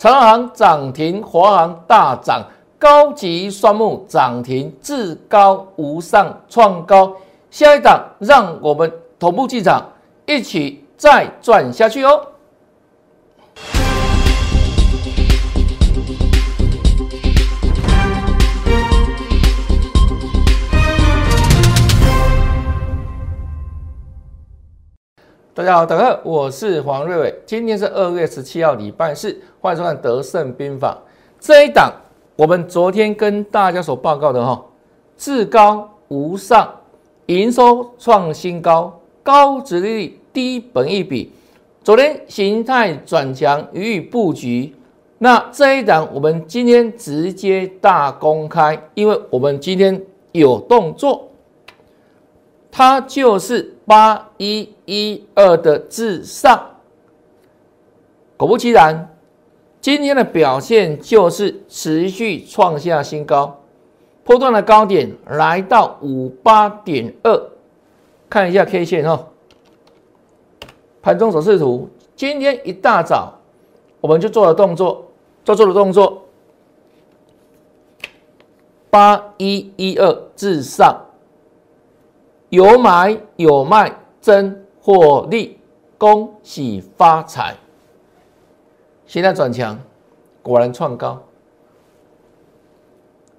长航涨停，华航大涨，高级双木涨停，至高无上创高。下一档，让我们同步进场，一起再赚下去哦。大家好，大家好，我是黄瑞伟。今天是二月十七号，礼拜四，欢迎收看《德胜兵法》这一档。我们昨天跟大家所报告的哈，至高无上，营收创新高，高值利率，低本益比。昨天形态转强，予以布局。那这一档，我们今天直接大公开，因为我们今天有动作。它就是八一一二的至上，果不其然，今天的表现就是持续创下新高，波段的高点来到五八点二，看一下 K 线哈，盘中走势图，今天一大早我们就做了动作，做做了动作，八一一二至上。有买有卖，真获利，恭喜发财。现在转强，果然创高，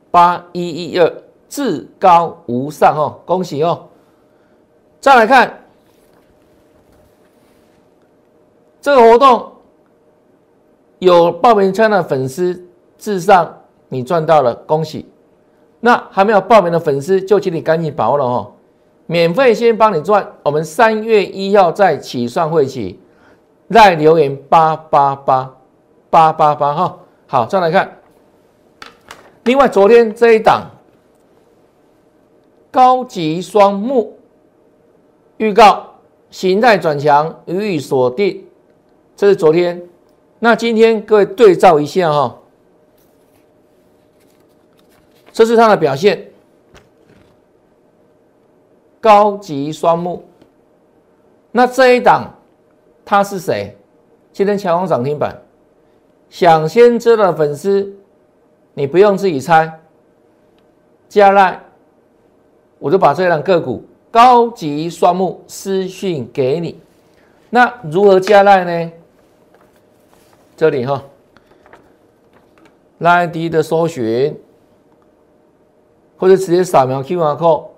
八一一二，至高无上哦，恭喜哦。再来看这个活动，有报名参的粉丝，至上你赚到了，恭喜。那还没有报名的粉丝，就请你赶紧把握了哦。免费先帮你赚，我们三月一号再起算会起，再留言八八八八八八哈。好，再来看，另外昨天这一档高级双木预告形态转强予以锁定，这是昨天。那今天各位对照一下哈，这是它的表现。高级双木，那这一档他是谁？今天强攻涨停板，想先知道的粉丝，你不用自己猜，加赖，我就把这档个股高级双木私讯给你。那如何加赖呢？这里哈，拉低的搜寻，或者直接扫描 Q R code。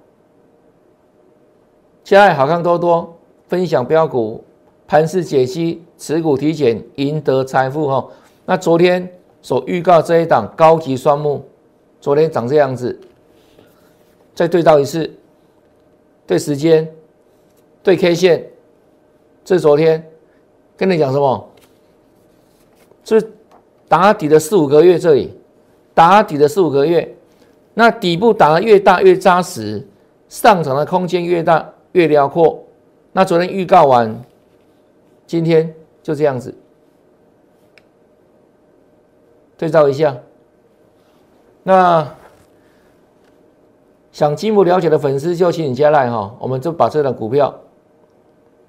加爱好看多多，分享标股，盘势解析，持股体检，赢得财富哈。那昨天所预告这一档高级双木，昨天长这样子，再对照一次，对时间，对 K 线，这是昨天跟你讲什么？是打底的四五个月这里，打底的四五个月，那底部打的越大越扎实，上涨的空间越大。越辽阔，那昨天预告完，今天就这样子，对照一下。那想进一步了解的粉丝就请你加来哈，我们就把这档股票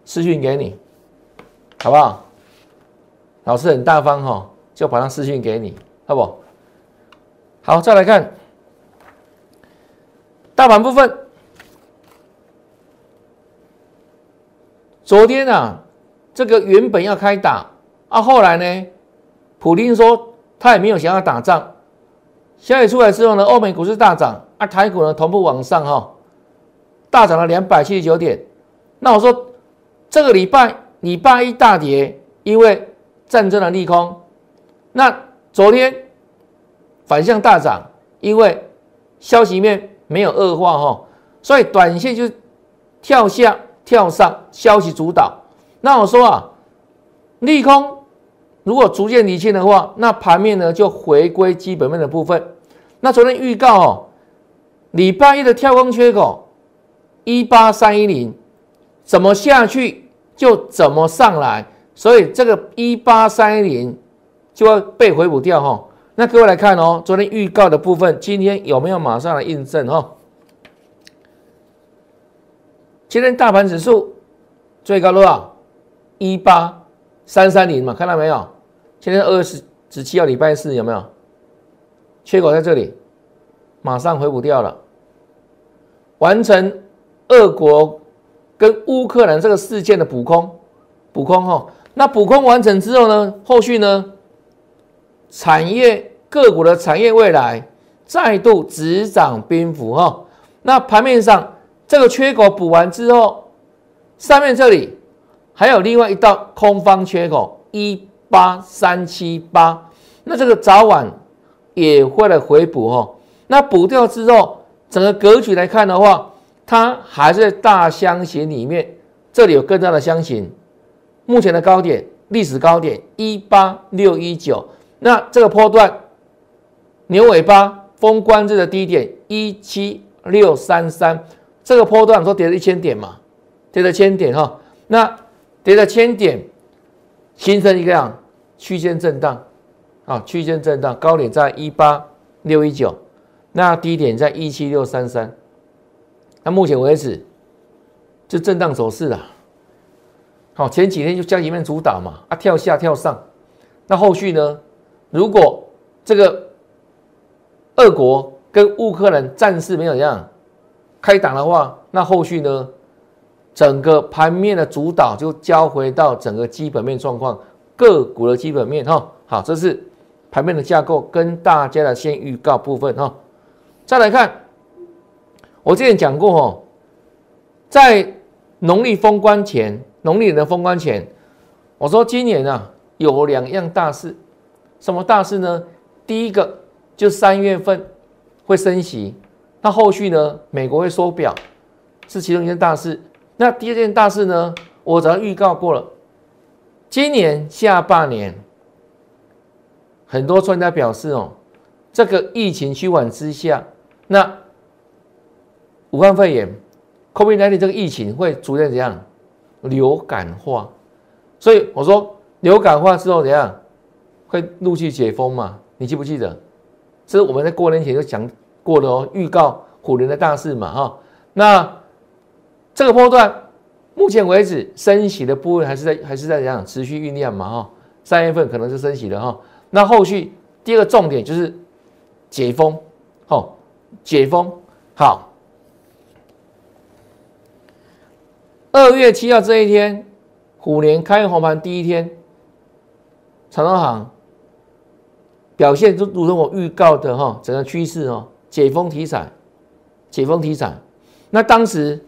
私讯给你，好不好？老师很大方哈，就把它私讯给你，好不？好，再来看大盘部分。昨天啊，这个原本要开打啊，后来呢，普京说他也没有想要打仗。消息出来之后呢，欧美股市大涨啊，台股呢同步往上哈，大涨了两百七十九点。那我说这个礼拜礼拜一大跌，因为战争的利空。那昨天反向大涨，因为消息面没有恶化哈，所以短线就跳下。跳上消息主导，那我说啊，利空如果逐渐理清的话，那盘面呢就回归基本面的部分。那昨天预告哦，礼拜一的跳空缺口一八三一零，怎么下去就怎么上来，所以这个一八三一零就要被回补掉哈。那各位来看哦，昨天预告的部分，今天有没有马上来印证哈？今天大盘指数最高多少？一八三三零嘛，看到没有？今天二十十七号礼拜四有没有缺口在这里，马上回补掉了，完成俄国跟乌克兰这个事件的补空，补空哈。那补空完成之后呢，后续呢，产业个股的产业未来再度只涨兵符哈。那盘面上这个缺口补完之后，上面这里还有另外一道空方缺口一。八三七八，那这个早晚也会来回补哈。那补掉之后，整个格局来看的话，它还是在大箱型里面。这里有更大的箱型，目前的高点，历史高点一八六一九。那这个波段牛尾巴封关日的低点一七六三三，这个波段说跌了一千点嘛，跌了千点哈。那跌了千点，形成一个样。区间震荡，啊，区间震荡，高点在一八六一九，那低点在一七六三三，那目前为止就震荡走势了。好，前几天就将一面主打嘛，啊，跳下跳上，那后续呢？如果这个俄国跟乌克兰战事没有这样开档的话，那后续呢？整个盘面的主导就交回到整个基本面状况。个股的基本面哈，好，这是盘面的架构，跟大家的先预告部分哈。再来看，我之前讲过哈，在农历封关前，农历的封关前，我说今年啊有两样大事，什么大事呢？第一个就三月份会升息，那后续呢，美国会缩表，是其中一件大事。那第二件大事呢，我早预告过了。今年下半年，很多专家表示哦，这个疫情趋缓之下，那武汉肺炎 （COVID-19） 这个疫情会逐渐怎样流感化？所以我说流感化之后怎样会陆续解封嘛？你记不记得？这是我们在过年前就讲过了哦，预告虎年的大事嘛哈。那这个波段。目前为止，升息的部分还是在还是在怎样持续酝酿嘛？哈，三月份可能是升息的哈。那后续第二个重点就是解封，好，解封好。二月七号这一天，虎年开红盘第一天，长隆行表现就如同我预告的哈，整个趋势哦，解封题材，解封题材。那当时。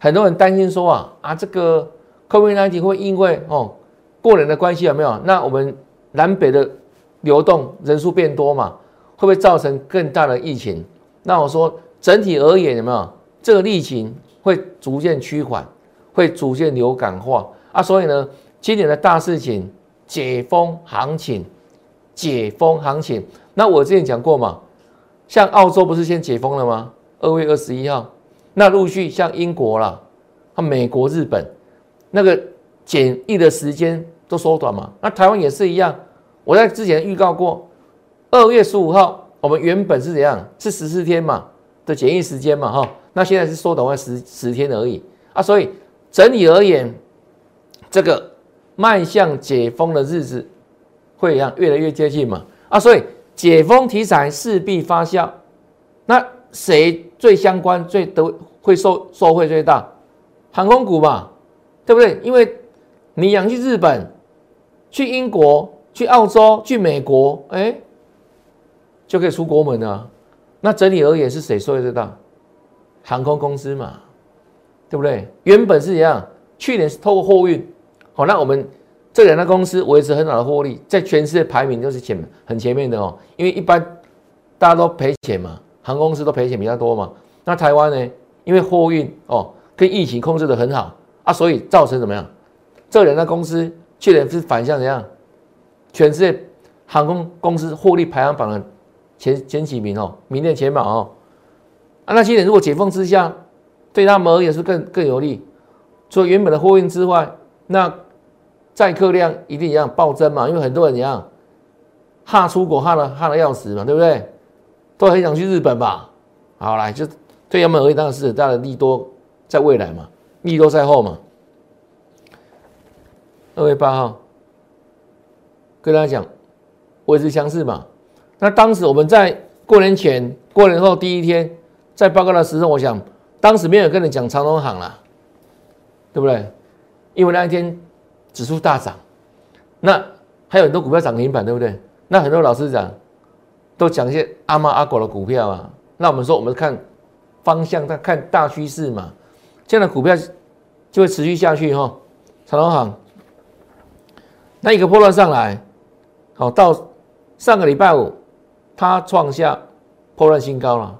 很多人担心说啊啊，这个 COVID-19 会因为哦过年的关系有没有？那我们南北的流动人数变多嘛，会不会造成更大的疫情？那我说整体而言有没有？这个疫情会逐渐趋缓，会逐渐流感化啊。所以呢，今年的大事情解封行情，解封行情。那我之前讲过嘛，像澳洲不是先解封了吗？二月二十一号。那陆续像英国啦、啊美国、日本，那个检疫的时间都缩短嘛。那台湾也是一样，我在之前预告过，二月十五号我们原本是怎样？是十四天嘛的检疫时间嘛，哈。那现在是缩短为十十天而已啊。所以整体而言，这个迈向解封的日子会一样越来越接近嘛。啊，所以解封题材势必发酵。那谁最相关、最都会受受惠最大？航空股嘛，对不对？因为你想去日本、去英国、去澳洲、去美国，哎，就可以出国门了。那整体而言是谁受惠最大？航空公司嘛，对不对？原本是一样，去年是透过货运，好，那我们这两家公司维持很好的获利，在全世界排名都是前很前面的哦。因为一般大家都赔钱嘛。航空公司都赔钱比较多嘛？那台湾呢？因为货运哦跟疫情控制的很好啊，所以造成怎么样？这两家公司去年是反向怎样？全世界航空公司获利排行榜的前前几名哦，名列前茅哦。啊，那今年如果解封之下，对他们而言是更更有利。除了原本的货运之外，那载客量一定一样暴增嘛？因为很多人怎样，怕出国，怕的怕的要死嘛，对不对？都很想去日本吧？好来，就对他们而言，当然是大的利多在未来嘛，利多在后嘛。二月八号跟大家讲，维持强势嘛。那当时我们在过年前、过年后第一天在报告的时候，我想当时没有跟你讲长隆行了，对不对？因为那一天指数大涨，那还有很多股票涨停板，对不对？那很多老师讲都讲一些阿猫阿狗的股票啊。那我们说我们看方向，在看大趋势嘛，这样的股票就会持续下去哈。长隆行那一个波段上来，好到上个礼拜五。它创下破乱新高了，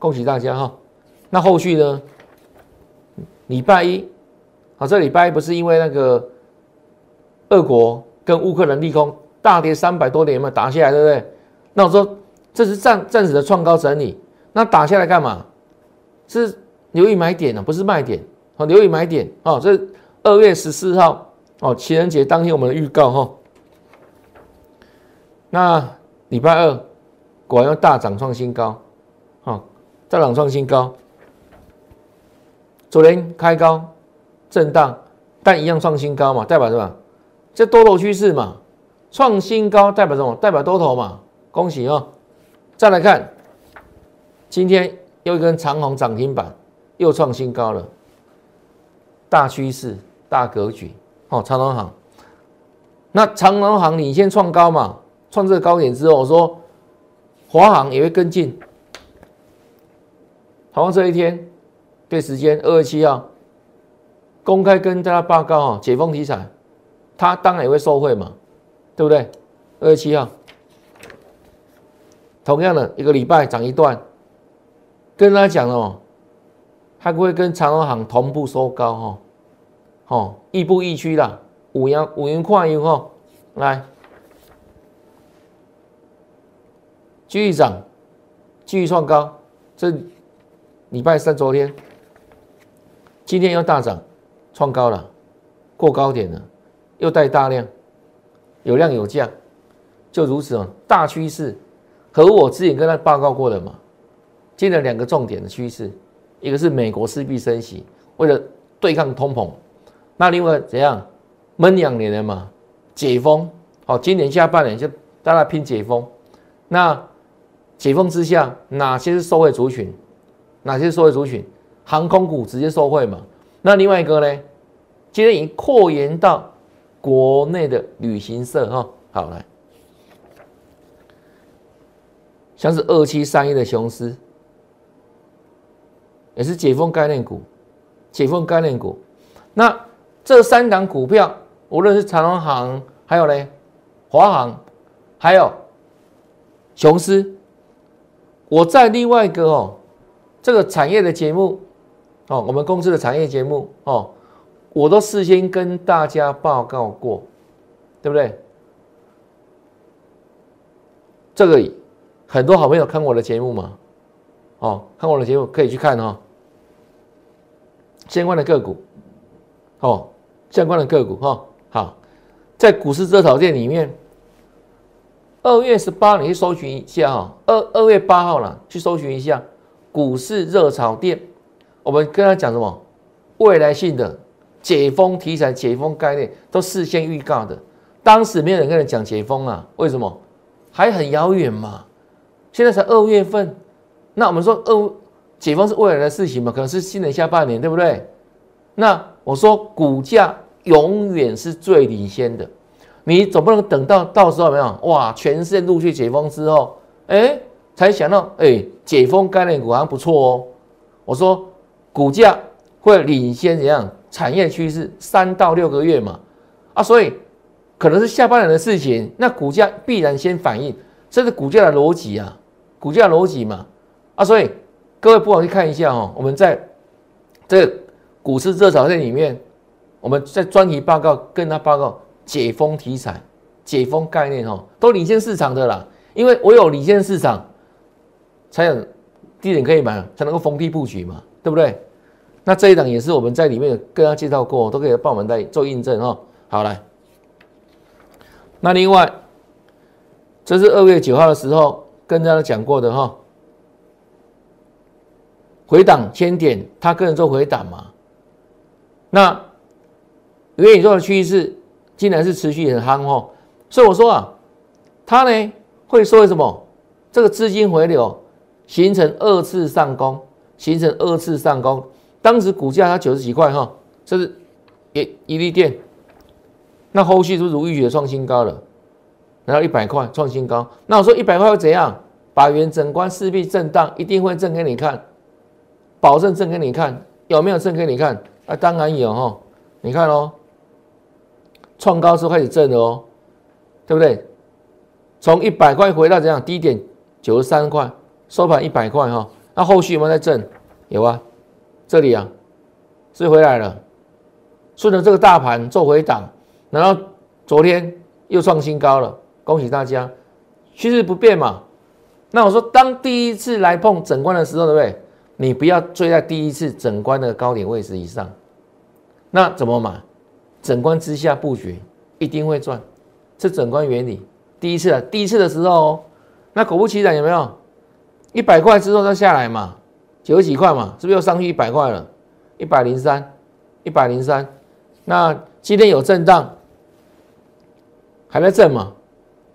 恭喜大家哈！那后续呢？礼拜一，好，这礼拜不是因为那个俄国跟乌克兰利空大跌三百多点，有没有打下来？对不对？那我说这是暂暂时的创高整理，那打下来干嘛？是留意买点呢，不是卖点。好，留意买点哦。这二月十四号哦，情人节当天我们的预告哈。那。礼拜二果然要大涨创新高，好，大涨创新高。昨天开高震荡，但一样创新高嘛，代表什么？这多头趋势嘛，创新高代表什么？代表多头嘛，恭喜哦！再来看，今天又一根长虹涨停板，又创新高了，大趋势、大格局哦，长隆行。那长隆行领先创高嘛？创这个高点之后，我说华航也会跟进。好像这一天对时间二月七号公开跟大家报告啊，解封题材，它当然也会受惠嘛，对不对？二月七号，同样的一个礼拜涨一段，跟大家讲哦，它会跟长荣行同步收高哈，哦，亦步亦趋啦，五阳五云跨元哈，来。继续涨，继续创高。这礼拜三昨天，今天又大涨，创高了，过高点了，又带大量，有量有价，就如此哦。大趋势和我之前跟他报告过的嘛，进了两个重点的趋势，一个是美国势必升息，为了对抗通膨，那另外怎样闷两年了嘛，解封，好，今年下半年就大家拼解封，那。解封之下，哪些是受惠族群？哪些是受惠族群？航空股直接受惠嘛？那另外一个呢？今天已经扩延到国内的旅行社哈。好来，像是二七三一的雄狮，也是解封概念股，解封概念股。那这三档股票，无论是长荣航，还有呢华航，还有雄狮。我在另外一个哦，这个产业的节目哦，我们公司的产业节目哦，我都事先跟大家报告过，对不对？这个很多好朋友看我的节目嘛，哦，看我的节目可以去看哦，相关的个股哦，相关的个股哈，好，在股市热炒店里面。二月十八，你去搜寻一下哈。二二月八号了，去搜寻一下股市热炒店。我们跟他讲什么？未来性的解封题材、解封概念都事先预告的。当时没有人跟你讲解封啊？为什么？还很遥远嘛。现在才二月份，那我们说二解封是未来的事情嘛？可能是新年下半年，对不对？那我说股价永远是最领先的。你总不能等到到时候没有哇，全世界陆续解封之后，哎，才想到哎，解封概念股好像不错哦。我说股价会领先怎样产业趋势三到六个月嘛，啊，所以可能是下半年的事情，那股价必然先反应，这是股价的逻辑啊，股价逻辑嘛，啊，所以各位不妨去看一下哦，我们在这个股市热潮在里面，我们在专题报告跟他报告。解封题材、解封概念，哦，都领先市场的啦。因为我有领先市场，才有低点可以买，才能够逢低布局嘛，对不对？那这一档也是我们在里面跟大家介绍过，都可以帮我们来做印证哈。好来，那另外，这是二月九号的时候跟大家讲过的哈，回档千点，他个人做回档嘛。那元宇宙的趋势。竟然是持续很夯哦，所以我说啊，他呢会说什么？这个资金回流形成二次上攻，形成二次上攻。当时股价它九十几块哈，这是一一粒电。那后续是不是如预期的创新高了？来到一百块创新高。那我说一百块会怎样？百元整关势必震荡，一定会震给你看，保证震给你看。有没有震给你看？啊，当然有哈。你看哦，创高之后开始震了哦，对不对？从一百块回到怎样低点九十三块，收盘一百块哈。那后续有没有在震？有啊，这里啊是回来了，顺着这个大盘做回档，然后昨天又创新高了，恭喜大家，趋势不变嘛。那我说，当第一次来碰整关的时候，对不对？你不要追在第一次整关的高点位置以上。那怎么买？整关之下布局一定会赚，这整关原理。第一次啊，第一次的时候，那果不其然，有没有？一百块之后再下来嘛，九十几块嘛，是不是又上去一百块了？一百零三，一百零三。那今天有震荡，还在震嘛？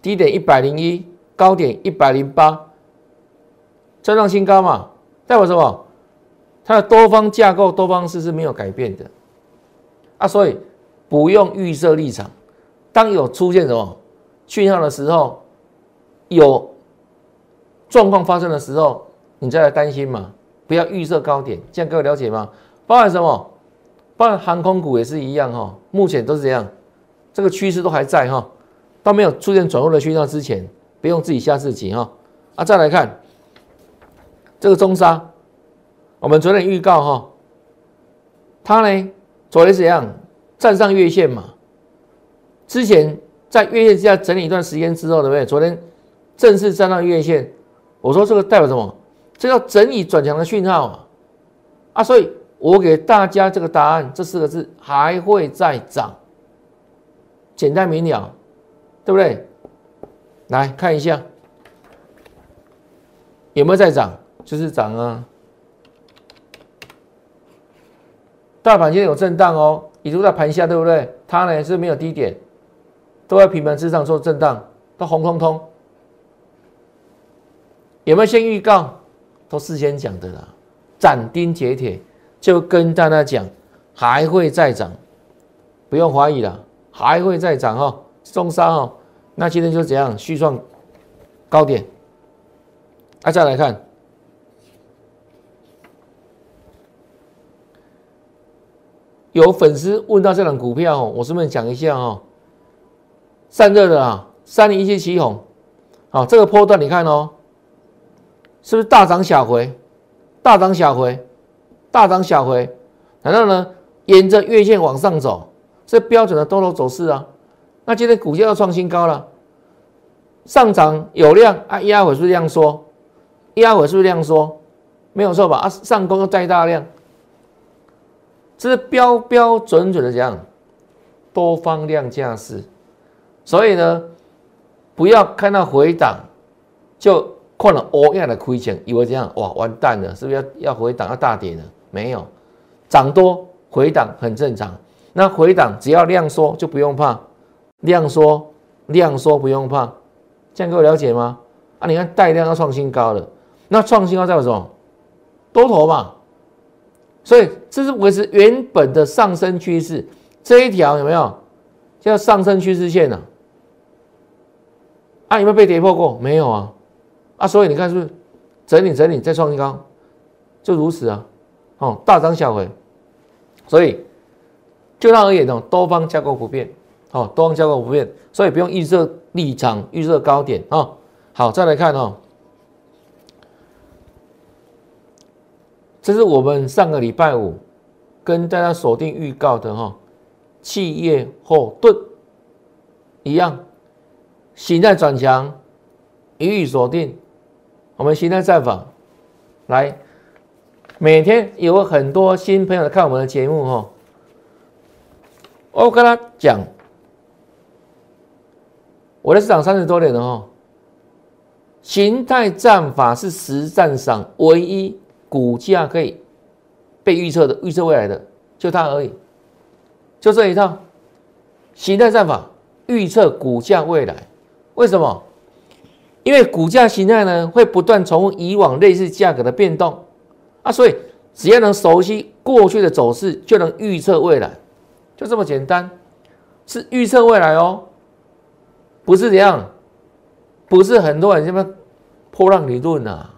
低点一百零一，高点一百零八。再创新高嘛，代表什么？它的多方架构、多方式是没有改变的啊，所以不用预设立场。当有出现什么讯号的时候，有状况发生的时候，你再来担心嘛，不要预设高点。这样各位了解吗？包含什么？包含航空股也是一样哈，目前都是这样，这个趋势都还在哈，到没有出现转弱的讯号之前，不用自己吓自己哈。啊，再来看。这个中沙，我们昨天预告哈，它呢昨天怎样站上月线嘛？之前在月线之下整理一段时间之后，对不对？昨天正式站上月线，我说这个代表什么？这叫整理转强的讯号啊！啊，所以我给大家这个答案，这四个字还会再涨，简单明了，对不对？来看一下有没有在涨。就是涨啊！大盘今天有震荡哦，也都在盘下，对不对？它呢是没有低点，都在平盘之上做震荡，都红彤彤。有没有先预告？都事先讲的啦，斩钉截铁就跟大家讲，还会再涨，不用怀疑了，还会再涨哈。中沙哦，那今天就怎样续创高点？啊，再来看。有粉丝问到这档股票，我顺便讲一下哦。散热的啊，三零一七七红，好，这个波段你看哦，是不是大涨小回？大涨小回，大涨小回，然后呢，沿着月线往上走，这标准的多头走势啊。那今天股价要创新高了，上涨有量啊，压回是不是量缩？压回是不是量缩？没有错吧？啊，上攻又带大量。这是标标准准的这样多方量价势，所以呢，不要看到回档就看了欧亚的亏钱，以为这样哇完蛋了，是不是要要回档要大跌了？没有，涨多回档很正常。那回档只要量缩就不用怕，量缩量缩不用怕，这样各位了解吗？啊，你看带量要创新高了，那创新高代表什么？多头嘛。所以这是维持原本的上升趋势，这一条有没有叫上升趋势线呢？啊，有没有被跌破过？没有啊，啊，所以你看是不是整理整理再创新高，就如此啊，哦，大涨小回，所以就那而言哦，多方架构不变，哦，多方架构不变，所以不用预设立场，预设高点啊。好，再来看哦。这是我们上个礼拜五跟大家锁定预告的哈，企业后盾一样，形态转强，予以锁定。我们形态战法来，每天有很多新朋友看我们的节目哈，我跟他讲，我的市场三十多年了哈，形态战法是实战上唯一。股价可以被预测的，预测未来的就它而已，就这一套形态战法预测股价未来。为什么？因为股价形态呢会不断重复以往类似价格的变动。啊，所以只要能熟悉过去的走势，就能预测未来，就这么简单，是预测未来哦，不是这样，不是很多人什么破浪理论呐，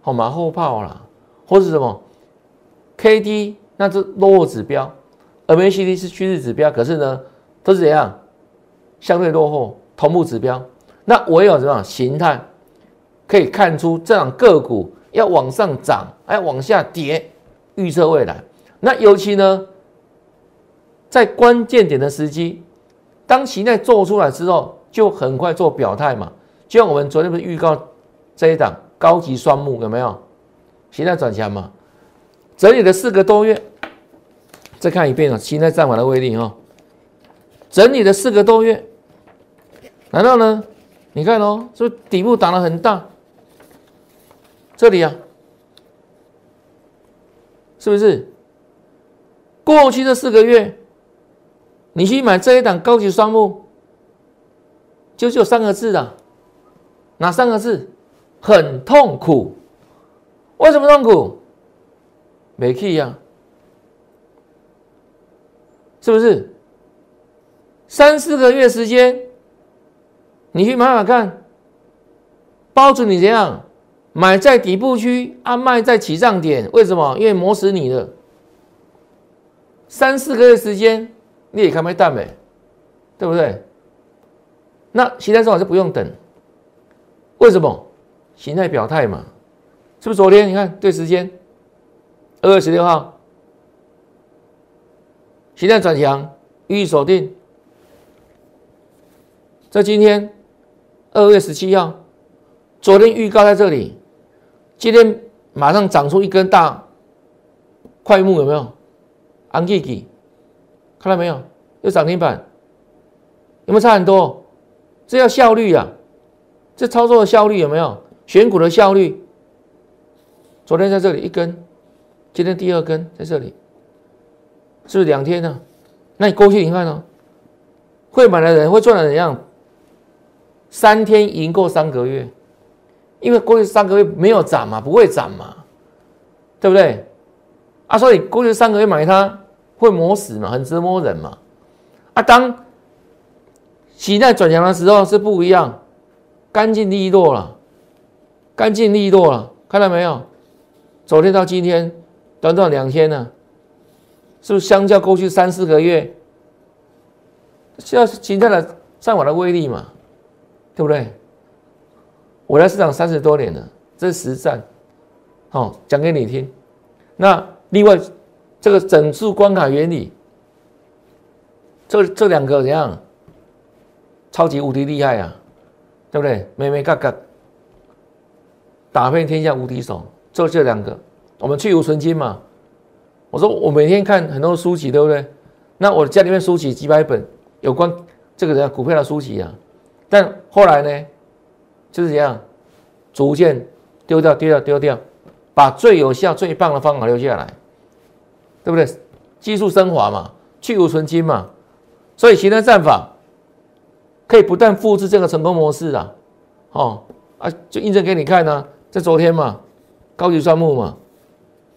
好马后炮啦，或是什么？K D 那是落后指标，M A C D 是趋势指标，可是呢都是怎样。相对落后。同步指标。那唯有什么形态可以看出这样个股要往上涨，哎，往下跌，预测未来。那尤其呢，在关键点的时机，当形态做出来之后，就很快做表态嘛。就像我们昨天不是预告这一档高级双木有没有形态转强嘛？整理了四个多月，再看一遍啊，形态战法的威力哦。整理了四个多月，难道呢？你看哦，是不是底部打的很大？这里啊，是不是？过去这四个月，你去买这一档高级双木，就只有三个字的，哪三个字？很痛苦。为什么痛苦？没气呀，是不是？三四个月时间。你去买买看，包准你怎样买在底部区，啊卖在起涨点，为什么？因为磨死你了。三四个月时间，你也看没淡没，对不对？那形态说法就不用等，为什么？形态表态嘛，是不是？昨天你看对时间，二月十六号，形态转强，予以锁定。在今天。二月十七号，昨天预告在这里，今天马上长出一根大块木，有没有？安吉吉，看到没有？又涨停板，有没有差很多？这要效率啊！这操作的效率有没有？选股的效率？昨天在这里一根，今天第二根在这里，是不是两天呢？那你过去你看呢？会买的人会赚的怎样？三天赢过三个月，因为过去三个月没有涨嘛，不会涨嘛，对不对？啊，所以过去三个月买它会磨死嘛，很折磨人嘛。啊，当期待转强的时候是不一样，干净利落了，干净利落了，看到没有？昨天到今天，短短两天呢，是不是相较过去三四个月，现在形态的上网的威力嘛？对不对？我在市场三十多年了，这是实战，好讲给你听。那另外这个整数关卡原理，这这两个怎样？超级无敌厉害啊，对不对？美美嘎嘎，打遍天下无敌手。就这两个，我们去无存金嘛。我说我每天看很多书籍，对不对？那我家里面书籍几百本，有关这个人股票的书籍啊。但后来呢，就是这样，逐渐丢掉、丢掉、丢掉，把最有效、最棒的方法留下来，对不对？技术升华嘛，去无存金嘛，所以形态战法可以不断复制这个成功模式啊，哦啊，就印证给你看呢。在昨天嘛，高级双木嘛，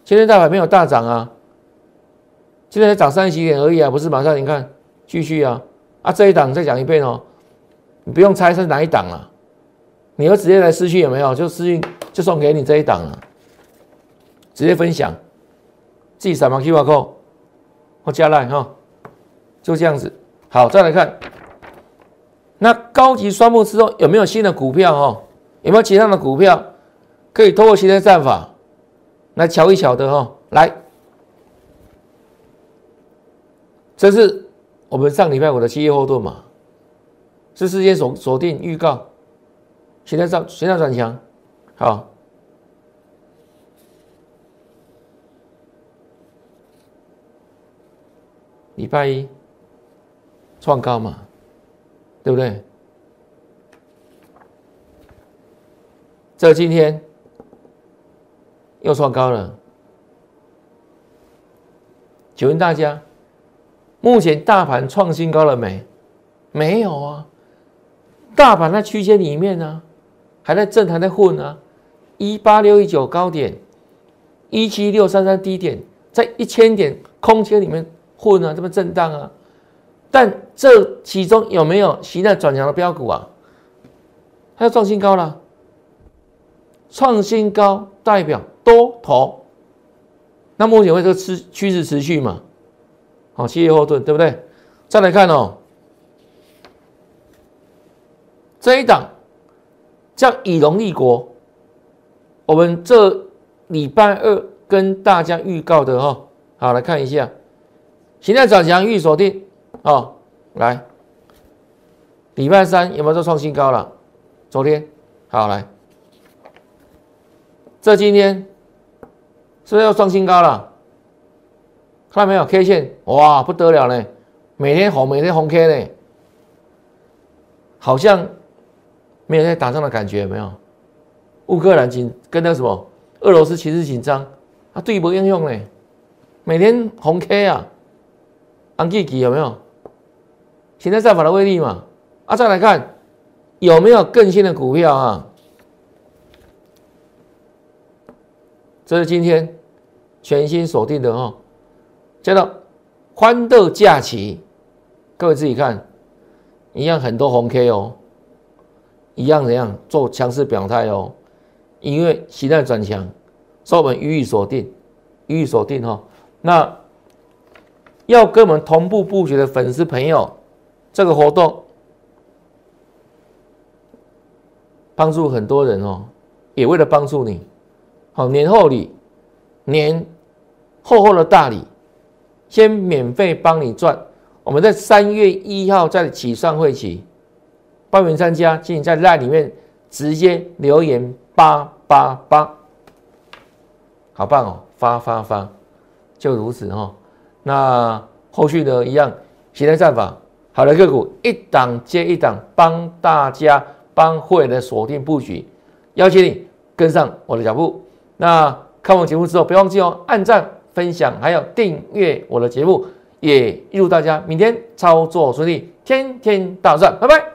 今天大盘没有大涨啊，今天才涨三十几点而已啊，不是马上你看继续啊啊，这一档再讲一遍哦。你不用猜是哪一档了，你要直接来私讯有没有？就私讯就送给你这一档了，直接分享，自己扫码 Q R code 或加来哈，就这样子。好，再来看，那高级双木之后有没有新的股票哈？有没有其他的股票可以通过新的战法来瞧一瞧的哈？来，这是我们上礼拜五的七月后盾嘛？是事先锁锁定预告，现在上现在转强，好，礼拜一。创高嘛，对不对？这今天。又创高了，请问大家，目前大盘创新高了没？没有啊。大盘在区间里面呢，还在震，还在混啊，一八六一九高点，一七六三三低点，在一千点空间里面混啊，这么震荡啊，但这其中有没有形态转强的标股啊？它要创新高了，创新高代表多头，那目前会这个趋趋势持续嘛？好，七月后盾，对不对？再来看哦，这一档叫以龙立国，我们这礼拜二跟大家预告的哈，好来看一下，现在转强预锁定哦，来，礼拜三有没有做创新高了？昨天，好来，这今天是不是要创新高了？看到没有 K 线？哇，不得了呢！每天红，每天红 K 呢，好像没有在打仗的感觉，没有？乌克兰紧跟那什么俄罗斯其实紧张，啊，对不应用呢？每天红 K 啊，安吉吉有没有？现在战法的威力嘛？啊，再来看有没有更新的股票啊？这是今天全新锁定的哦。叫做欢乐假期，各位自己看，一样很多红 K 哦，一样怎样做强势表态哦，因为期待转强，所以我们予以锁定，予以锁定哈。那要跟我们同步布局的粉丝朋友，这个活动帮助很多人哦，也为了帮助你，好年后礼，年厚厚的大礼。先免费帮你赚，我们在三月一号在起算会起报名参加，请你在赖里面直接留言八八八，好棒哦，发发发，就如此哈。那后续的一样，形态战法，好的个股一档接一档，帮大家帮会员的锁定布局，邀请你跟上我的脚步。那看完节目之后，别忘记哦，按赞。分享还有订阅我的节目，也预祝大家明天操作顺利，天天大赚，拜拜！